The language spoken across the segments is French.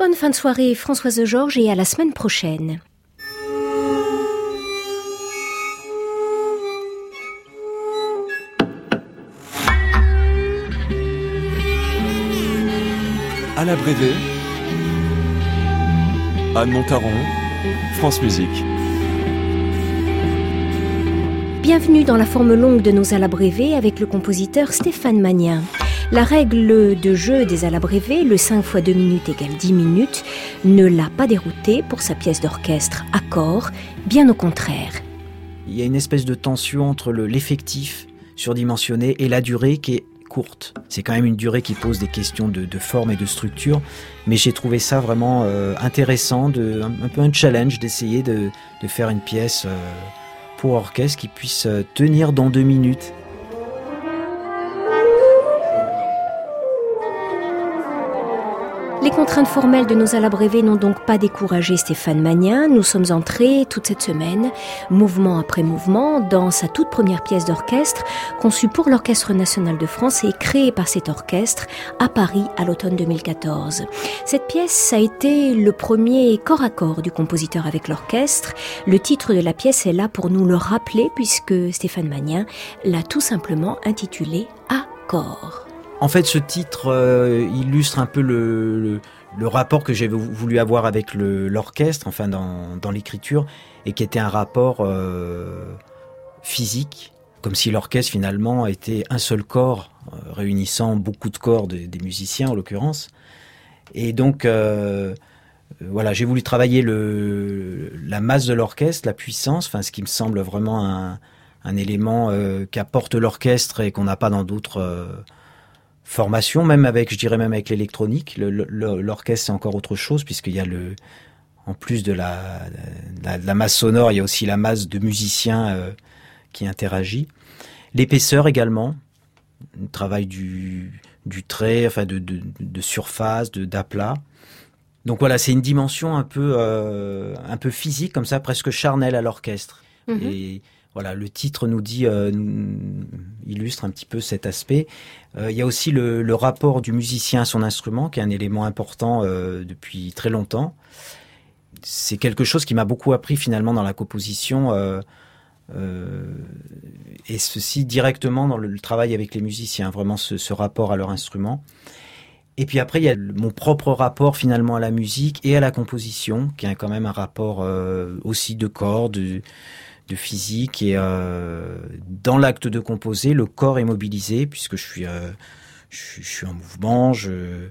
Bonne fin de soirée Françoise Georges et à la semaine prochaine. À la Brévée, Anne Montaron, France Musique. Bienvenue dans la forme longue de nos alabrévés avec le compositeur Stéphane Magnin. La règle de jeu des alabrévés, le 5 x 2 minutes égale 10 minutes, ne l'a pas dérouté pour sa pièce d'orchestre Accord, bien au contraire. Il y a une espèce de tension entre l'effectif surdimensionné et la durée qui est courte. C'est quand même une durée qui pose des questions de, forme et de structure, mais j'ai trouvé ça vraiment euh, intéressant, un, peu un challenge d'essayer de, faire une pièce euh, pour orchestre qui puisse euh, tenir dans deux minutes. Les contraintes formelles de nos alabrévés n'ont donc pas découragé Stéphane Magnin. Nous sommes entrés toute cette semaine, mouvement après mouvement, dans sa toute première pièce d'orchestre, conçue pour l'Orchestre national de France et créée par cet orchestre à Paris à l'automne 2014. Cette pièce a été le premier corps à corps du compositeur avec l'orchestre. Le titre de la pièce est là pour nous le rappeler puisque Stéphane Magnin l'a tout simplement intitulé Accord. En fait, ce titre euh, illustre un peu le, rapport que j'avais voulu avoir avec l'orchestre, enfin dans, l'écriture, et qui était un rapport euh, physique, comme si l'orchestre finalement était un seul corps, euh, réunissant beaucoup de corps des musiciens en l'occurrence. Et donc, voilà, j'ai voulu travailler la masse de l'orchestre, la puissance, enfin ce qui me semble vraiment un élément qu'apporte l'orchestre et qu'on n'a pas dans d'autres formation, même avec, je dirais même avec l'électronique. L'orchestre, c'est encore autre chose, puisqu'il y a le, en plus de la, la, masse sonore, il y a aussi la masse de musiciens euh, qui interagit. L'épaisseur également, le travail du, du trait, enfin de, de, de surface, d'aplat. Donc voilà, c'est une dimension un peu, euh, un peu physique, comme ça, presque charnelle à l'orchestre. Mm-hmm. Et voilà, le titre nous dit, euh, illustre un petit peu cet aspect. Euh, il y a aussi le, rapport du musicien à son instrument, qui est un élément important euh, depuis très longtemps. C'est quelque chose qui m'a beaucoup appris finalement dans la composition, et ceci directement dans le, travail avec les musiciens, vraiment ce, rapport à leur instrument. Et puis après, il y a mon propre rapport finalement à la musique et à la composition, qui a quand même un rapport aussi de cordes, de physique et euh, dans l'acte de composer, le corps est mobilisé puisque je suis, euh, je, suis en mouvement, je,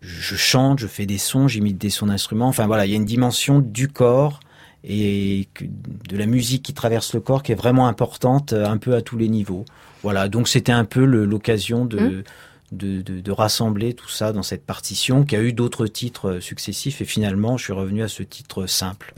je chante, je fais des sons, j'imite des sons d'instruments. Enfin voilà, il y a une dimension du corps et de la musique qui traverse le corps qui est vraiment importante un peu à tous les niveaux. Voilà, donc c'était un peu l'occasion de, mmh. de, de, de, rassembler tout ça dans cette partition qui a eu d'autres titres successifs et finalement je suis revenu à ce titre simple.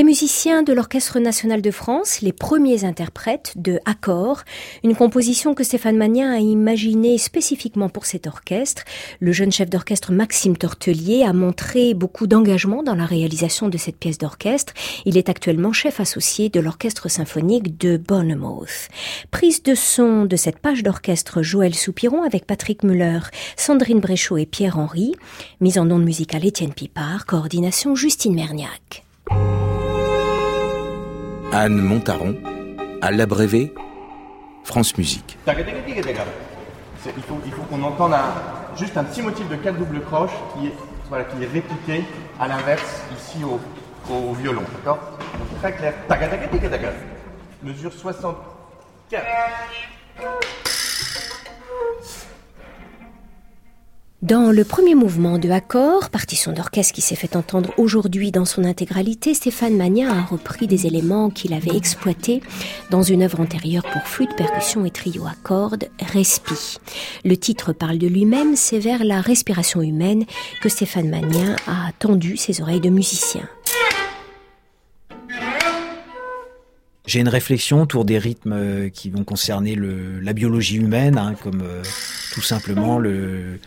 Les musiciens de l'Orchestre national de France, les premiers interprètes de Accord, une composition que Stéphane Magnin a imaginée spécifiquement pour cet orchestre. Le jeune chef d'orchestre Maxime Tortelier a montré beaucoup d'engagement dans la réalisation de cette pièce d'orchestre. Il est actuellement chef associé de l'Orchestre symphonique de Bournemouth. Prise de son de cette page d'orchestre Joël Soupiron avec Patrick Muller, Sandrine Bréchot et Pierre Henry. Mise en onde musicale Étienne Pipard, coordination Justine Merniac. Anne Montaron, à l'abrévé, France Musique. Il faut, il faut qu'on entende juste un petit motif de 4 double croche qui est, répliqué à l'inverse ici au, violon. D'accord? Donc très clair. Mesure 64. Dans le premier mouvement de Accord, partition d'orchestre qui s'est fait entendre aujourd'hui dans son intégralité, Stéphane Magnin a repris des éléments qu'il avait exploités dans une œuvre antérieure pour flûte, percussion et trio à cordes, Respi. Le titre parle de lui-même, c'est vers la respiration humaine que Stéphane Magnin a tendu ses oreilles de musicien. J'ai une réflexion autour des rythmes euh, qui vont concerner la biologie humaine, hein, comme euh, tout simplement le,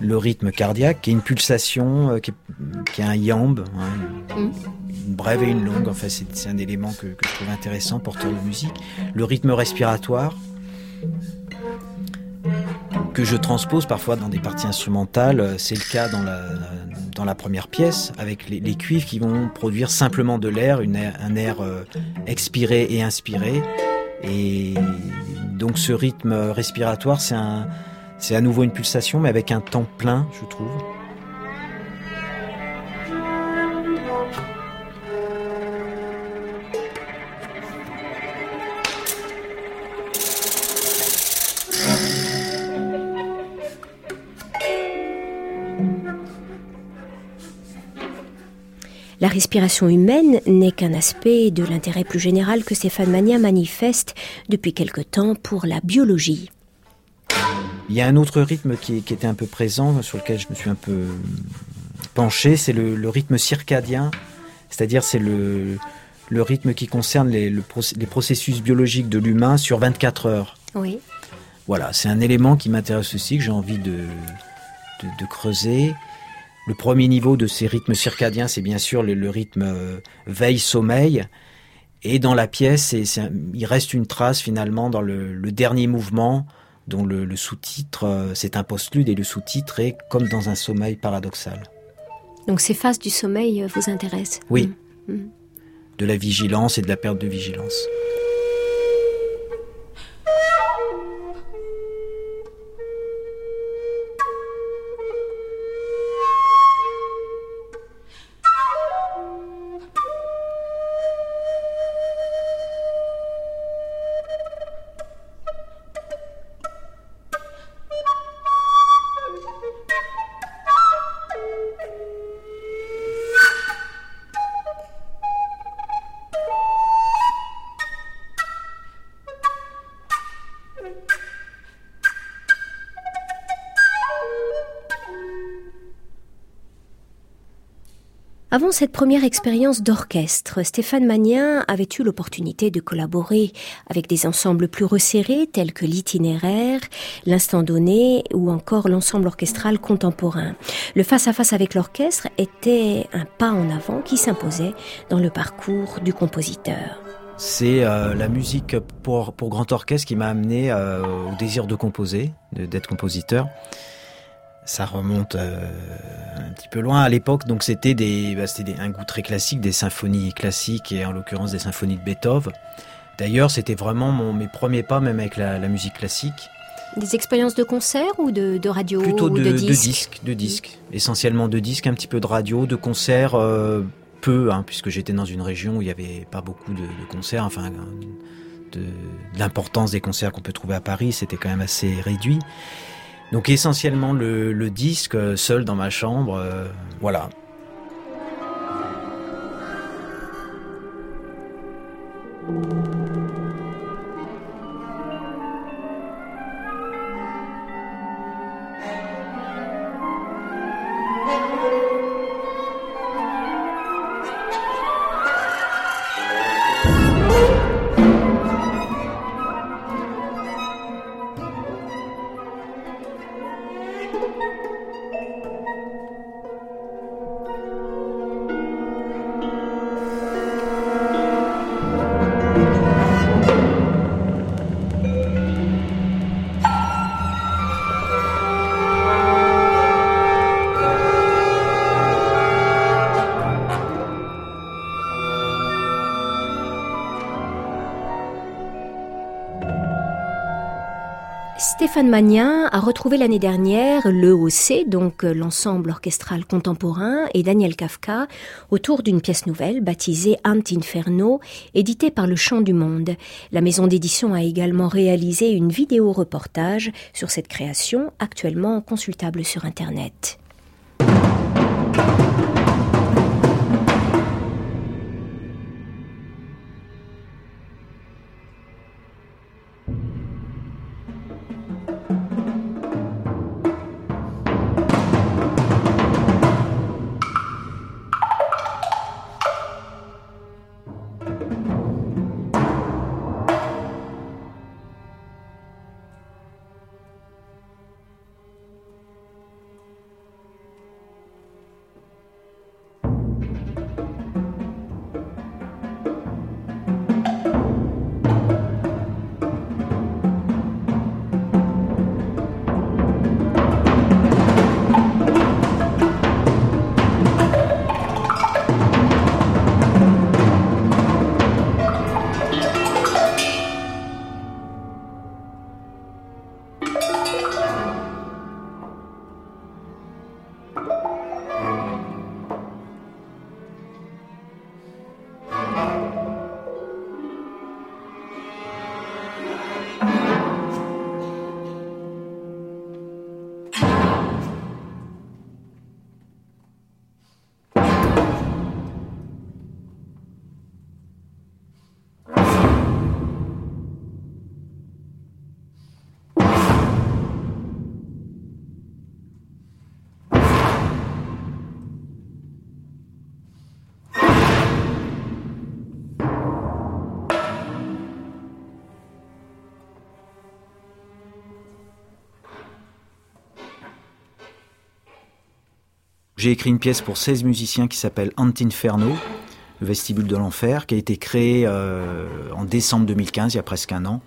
le rythme cardiaque, qui est une pulsation, euh, qui, est, qui est un yamb, hein, une brève et une longue. Enfin, c'est un élément que, que je trouve intéressant, porteur de musique. Le rythme respiratoire, que je transpose parfois dans des parties instrumentales. Euh, C'est le cas dans la, dans la première pièce, avec les, les cuivres qui vont produire simplement de l'air, un air euh, expiré et inspiré. Et donc ce rythme respiratoire, c'est un, c'est à nouveau une pulsation, mais avec un temps plein, je trouve. La respiration humaine n'est qu'un aspect de l'intérêt plus général que Stéphane Magnin manifeste depuis quelque temps pour la biologie. Il y a un autre rythme qui, qui était un peu présent, sur lequel je me suis un peu penché, c'est le, le rythme circadien, c'est-à-dire c'est le, le rythme qui concerne les, le proc- les processus biologiques de l'humain sur 24 heures. Oui. Voilà, c'est un élément qui m'intéresse aussi, que j'ai envie de, de, de creuser. Le premier niveau de ces rythmes circadiens, c'est bien sûr le, le rythme euh, veille-sommeil. Et dans la pièce, il reste une trace finalement dans le, le dernier mouvement, dont le, le sous-titre, euh, c'est un postlude, et le sous-titre est comme dans un sommeil paradoxal. Donc ces phases du sommeil euh, vous intéressent? Oui. Mm. Mm. De la vigilance et de la perte de vigilance. Cette première expérience d'orchestre, Stéphane Magnin avait eu l'opportunité de collaborer avec des ensembles plus resserrés tels que l'itinéraire, l'instant donné ou encore l'ensemble orchestral contemporain. Le face-à-face avec l'orchestre était un pas en avant qui s'imposait dans le parcours du compositeur. C'est euh, la musique pour, grand orchestre qui m'a amené euh, au désir de composer, d'être compositeur. Ça remonte euh, un petit peu loin à l'époque, donc c'était des, bah, c'était un goût très classique, des symphonies classiques et en l'occurrence des symphonies de Beethoven. D'ailleurs, c'était vraiment mon, mes premiers pas, même avec la, la musique classique. Des expériences de concert ou de, de radio Plutôt ou de, disques de disques, essentiellement de disques, un petit peu de radio, de concerts, euh, peu, hein, puisque j'étais dans une région où il n'y avait pas beaucoup de, concerts, enfin, de l'importance des concerts qu'on peut trouver à Paris, c'était quand même assez réduit. Donc essentiellement le, le disque, euh, seul dans ma chambre, euh, voilà. Magnin a retrouvé l'année dernière l'EOC, donc l'ensemble orchestral contemporain, et Daniel Kafka autour d'une pièce nouvelle baptisée Ant Inferno, éditée par le Chant du Monde. La maison d'édition a également réalisé une vidéo reportage sur cette création, actuellement consultable sur Internet. J'ai écrit une pièce pour 16 musiciens qui s'appelle Antinferno, le vestibule de l'enfer, qui a été créé euh, en décembre 2015, il y a presque un an.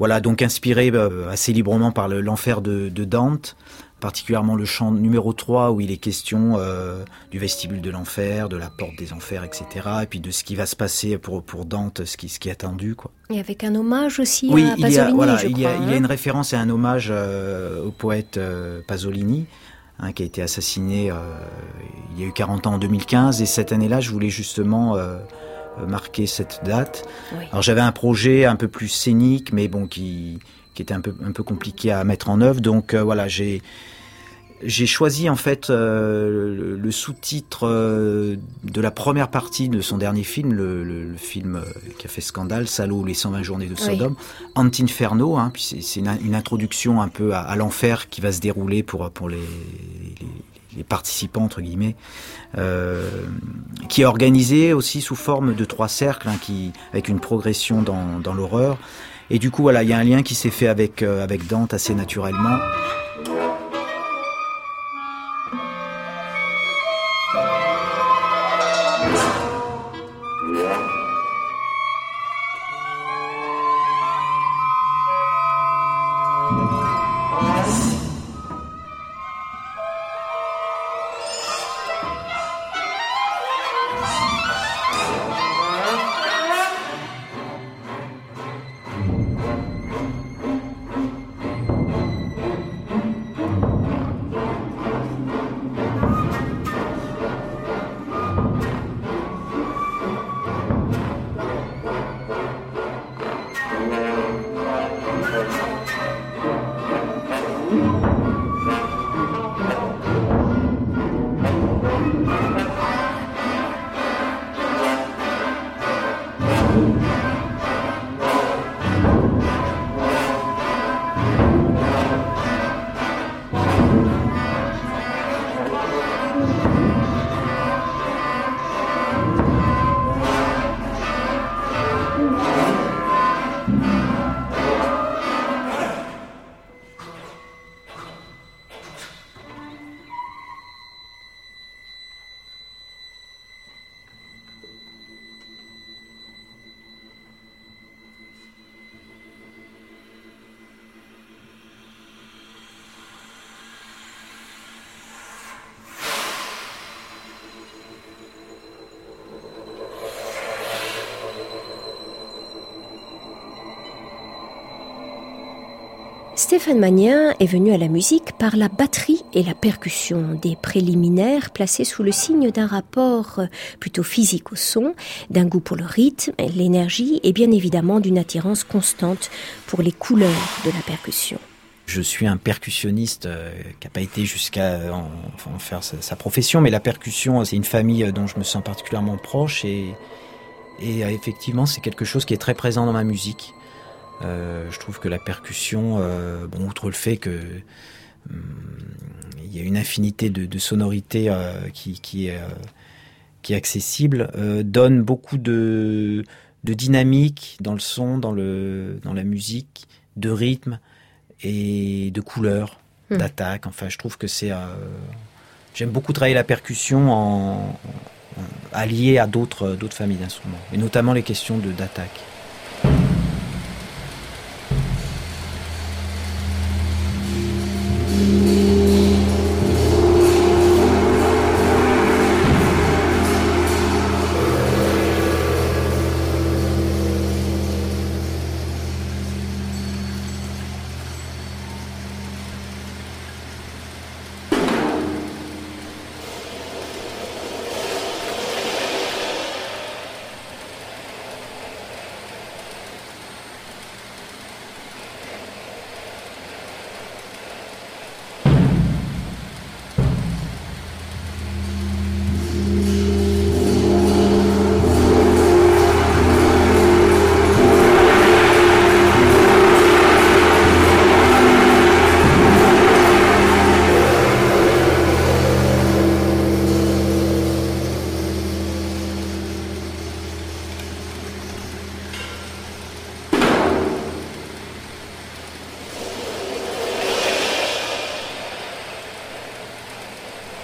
Voilà, donc inspiré euh, assez librement par l'enfer de, Dante, particulièrement le chant numéro 3 où il est question euh, du vestibule de l'enfer, de la porte des enfers, etc. Et puis de ce qui va se passer pour, pour Dante, ce qui, ce qui est attendu. Quoi. Et avec un hommage aussi oui, à Pasolini, il y a, voilà, je il, y a, il y a hein. une référence et un hommage au poète Pasolini. Hein, qui a été assassiné euh, il y a eu 40 ans en 2015. Et cette année-là, je voulais justement euh, marquer cette date. Oui. Alors j'avais un projet un peu plus scénique, mais bon, qui, qui était un peu, un peu compliqué à mettre en œuvre. Donc euh, voilà, j'ai j'ai choisi en fait euh, le, le sous-titre euh, de la première partie de son dernier film, le, le, le film euh, qui a fait scandale, Salaud, les 120 journées de Sodome, Antinferno. Hein, puis c'est c'est une, une introduction un peu à, à l'enfer qui va se dérouler pour pour les, les, les participants entre guillemets, euh, qui est organisé aussi sous forme de trois cercles, hein, qui avec une progression dans, dans l'horreur. Et du coup, voilà, il y a un lien qui s'est fait avec euh, avec Dante assez naturellement. Stéphane Magnin est venu à la musique par la batterie et la percussion, des préliminaires placés sous le signe d'un rapport plutôt physique au son, d'un goût pour le rythme, l'énergie et bien évidemment d'une attirance constante pour les couleurs de la percussion. Je suis un percussionniste euh, qui n'a pas été jusqu'à en, faire sa, profession, mais la percussion, c'est une famille euh, dont je me sens particulièrement proche et, euh, effectivement, c'est quelque chose qui est très présent dans ma musique. Je trouve que la percussion, bon, outre le fait que hum, il y a une infinité de, sonorités qui, qui, est, qui est accessible, donne beaucoup de, de dynamique dans le son, dans, le, dans la musique, de rythme et de couleurs, hmm. d'attaque. Enfin, je trouve que c'est. Euh, j'aime beaucoup travailler la percussion en, alliée à d'autres familles d'instruments, et notamment les questions d'attaque.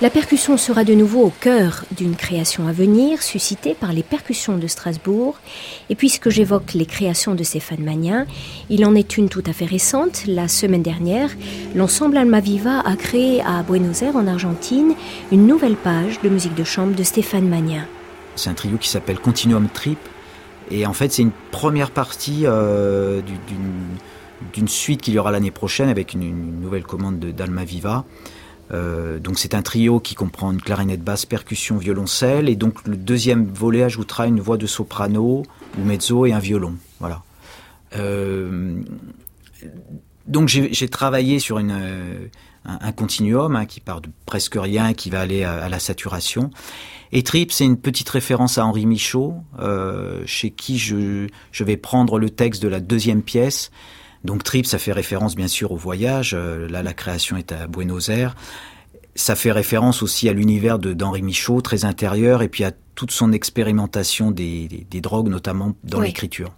La percussion sera de nouveau au cœur d'une création à venir, suscitée par les percussions de Strasbourg. Et puisque j'évoque les créations de Stéphane Magnin, il en est une tout à fait récente. La semaine dernière, l'ensemble Almaviva a créé à Buenos Aires, en Argentine, une nouvelle page de musique de chambre de Stéphane Magnin. C'est un trio qui s'appelle Continuum Trip. Et en fait, c'est une première partie euh, d'une suite qu'il y aura l'année prochaine avec une, nouvelle commande d'Almaviva. Euh, donc c'est un trio qui comprend une clarinette basse, percussion, violoncelle, et donc le deuxième volet ajoutera une voix de soprano ou mezzo et un violon. Voilà. Euh, donc j'ai travaillé sur une, euh, un, continuum hein, qui part de presque rien, qui va aller à, la saturation. Et Trip, c'est une petite référence à Henri Michaud, chez qui je, je vais prendre le texte de la deuxième pièce donc Trip, ça fait référence bien sûr au voyage. Euh, là, la création est à Buenos Aires. Ça fait référence aussi à l'univers d'Henri Michaud, très intérieur, et puis à toute son expérimentation des, drogues, notamment dans l'écriture.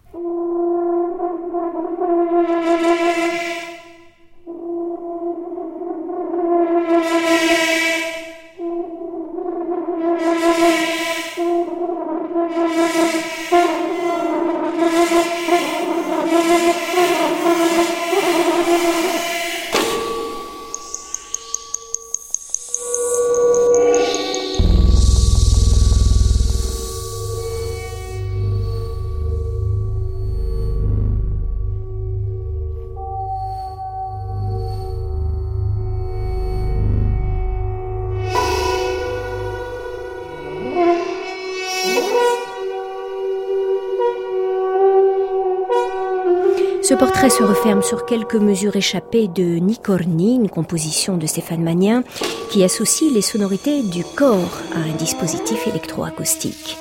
Ce portrait se referme sur quelques mesures échappées de Nicorni, une composition de Stéphane Magnin, qui associe les sonorités du corps à un dispositif électroacoustique.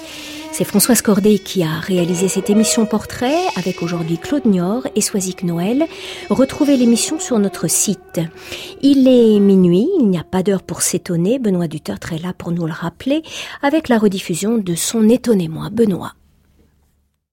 C'est Françoise Cordet qui a réalisé cette émission portrait avec aujourd'hui Claude Nior et Soisic Noël. Retrouvez l'émission sur notre site. Il est minuit, il n'y a pas d'heure pour s'étonner. Benoît Dutertre est là pour nous le rappeler avec la rediffusion de son Étonnez-moi, Benoît.